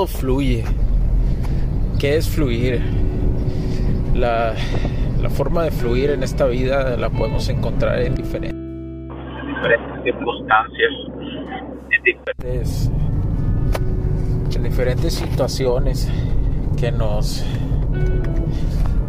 Todo fluye. ¿Qué es fluir? La, forma de fluir en esta vida la podemos encontrar en diferentes, diferentes circunstancias, en diferentes, en diferentes situaciones que nos,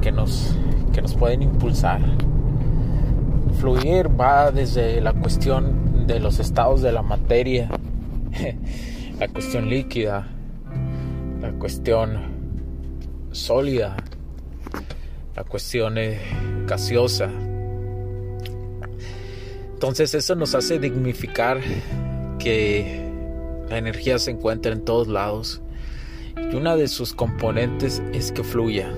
que nos, que nos pueden impulsar. Fluir va desde la cuestión de los estados de la materia, la cuestión líquida, la cuestión sólida, la cuestión gaseosa. Entonces eso nos hace dignificar que la energía se encuentra en todos lados y una de sus componentes es que fluya.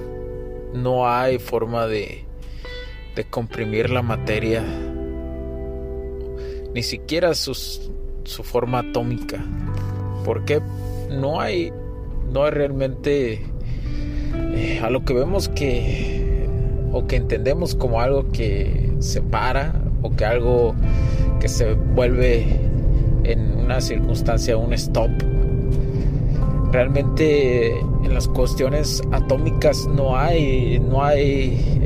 No hay forma de, de comprimir la materia, ni siquiera su forma atómica. porque No hay no es realmente eh, a lo que vemos que o que entendemos como algo que se para o que algo que se vuelve en una circunstancia un stop. Realmente en las cuestiones atómicas no hay no hay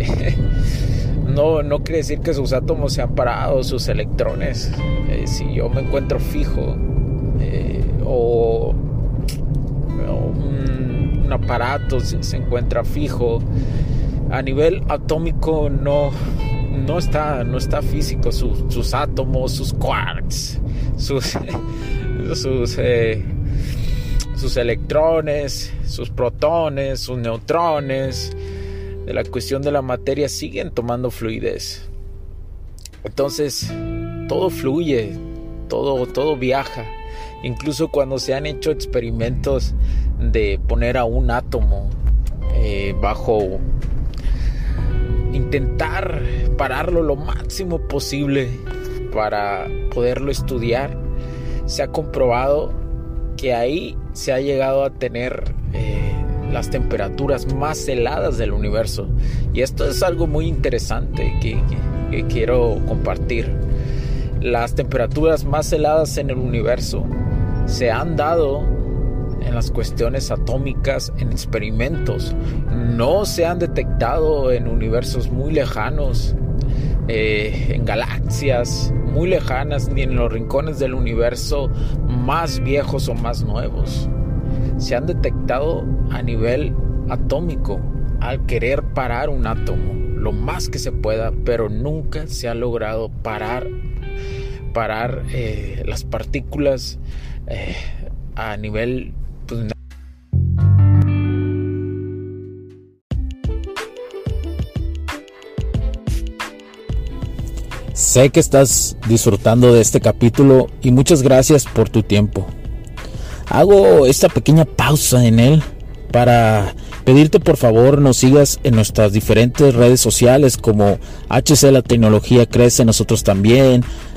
no, no quiere decir que sus átomos se han parado, sus electrones. Eh, si yo me encuentro fijo eh, o se, encuentra fijo. A nivel atómico no, no, está, no está físico. sus átomos, sus quarks, sus, sus, eh, sus electrones, sus protones, sus neutrones, de la cuestión de la materia siguen tomando fluidez. Entonces, todo fluye, todo, todo viaja. Incluso cuando se han hecho experimentos de poner a un átomo eh, bajo intentar pararlo lo máximo posible para poderlo estudiar, se ha comprobado que ahí se ha llegado a tener eh, las temperaturas más heladas del universo. Y esto es algo muy interesante que quiero compartir. Las temperaturas más heladas en el universo se han dado en las cuestiones atómicas en experimentos. No se han detectado en universos muy lejanos, eh, en galaxias muy lejanas, ni en los rincones del universo más viejos o más nuevos. Se han detectado a nivel atómico al querer parar un átomo lo más que se pueda, pero nunca se ha logrado parar parar eh, las partículas eh, a nivel pues, Sé que estás disfrutando de este capítulo y muchas gracias por tu tiempo. Hago esta pequeña pausa en él para pedirte por favor nos sigas en nuestras diferentes redes sociales como HC La Tecnología Crece, nosotros también,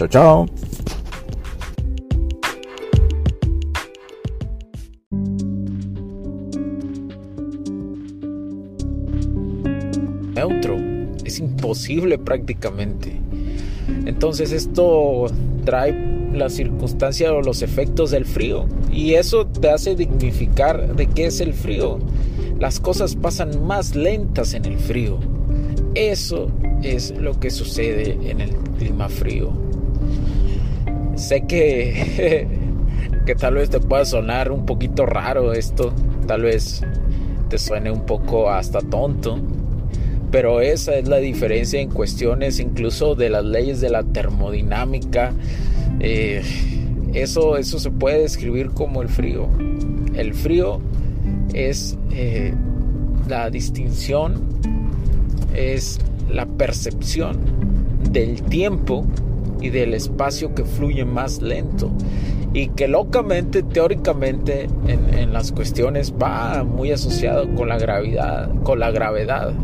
Chao, chao. Neutro es imposible prácticamente. Entonces esto trae la circunstancia o los efectos del frío. Y eso te hace dignificar de qué es el frío. Las cosas pasan más lentas en el frío. Eso es lo que sucede en el clima frío. Sé que, que tal vez te pueda sonar un poquito raro esto. Tal vez te suene un poco hasta tonto. Pero esa es la diferencia en cuestiones incluso de las leyes de la termodinámica. Eh, eso, eso se puede describir como el frío. El frío es eh, la distinción, es la percepción del tiempo y del espacio que fluye más lento y que locamente, teóricamente, en, las cuestiones va muy asociado con la gravedad, con la gravedad.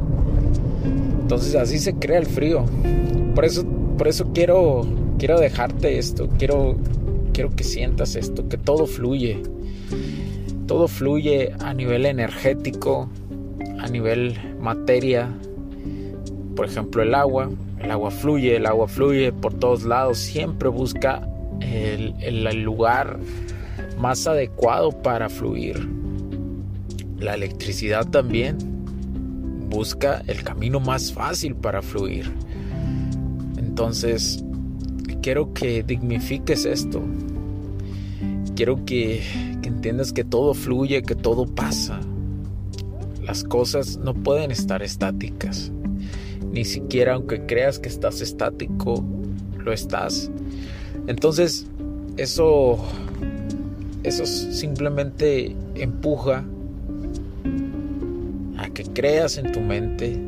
Entonces así se crea el frío. Por eso, por eso quiero, quiero dejarte esto, quiero, quiero que sientas esto, que todo fluye. Todo fluye a nivel energético, a nivel materia. Por ejemplo, el agua. El agua fluye, el agua fluye por todos lados. Siempre busca el, lugar más adecuado para fluir. La electricidad también busca el camino más fácil para fluir. Entonces, quiero que dignifiques esto. Quiero que, entiendas que todo fluye, que todo pasa. Las cosas no pueden estar estáticas. Ni siquiera aunque creas que estás estático, lo estás. Entonces, eso, eso simplemente empuja que creas en tu mente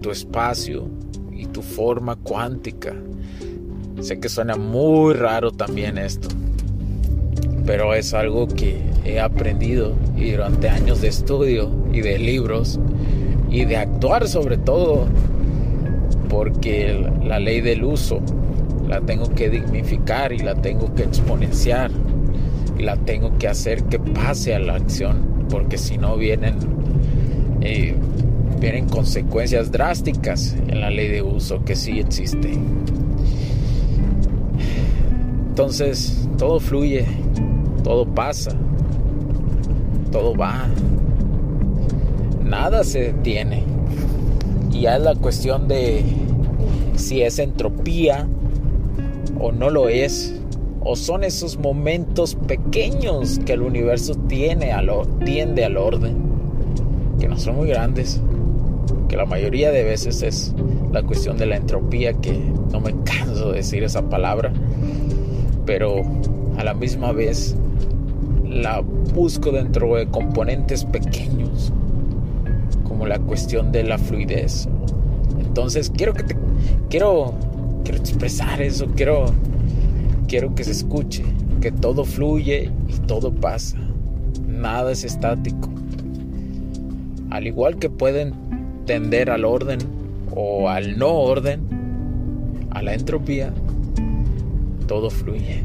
tu espacio y tu forma cuántica. Sé que suena muy raro también esto, pero es algo que he aprendido y durante años de estudio y de libros y de actuar sobre todo, porque la ley del uso la tengo que dignificar y la tengo que exponenciar y la tengo que hacer que pase a la acción, porque si no vienen eh, vienen consecuencias drásticas en la ley de uso que sí existe. Entonces, todo fluye, todo pasa, todo va, nada se detiene. Y ya es la cuestión de si es entropía o no lo es, o son esos momentos pequeños que el universo tiene tiende al orden que no son muy grandes, que la mayoría de veces es la cuestión de la entropía, que no me canso de decir esa palabra, pero a la misma vez la busco dentro de componentes pequeños, como la cuestión de la fluidez. Entonces quiero que te quiero quiero expresar eso, quiero quiero que se escuche, que todo fluye y todo pasa. Nada es estático al igual que pueden tender al orden o al no orden, a la entropía, todo fluye.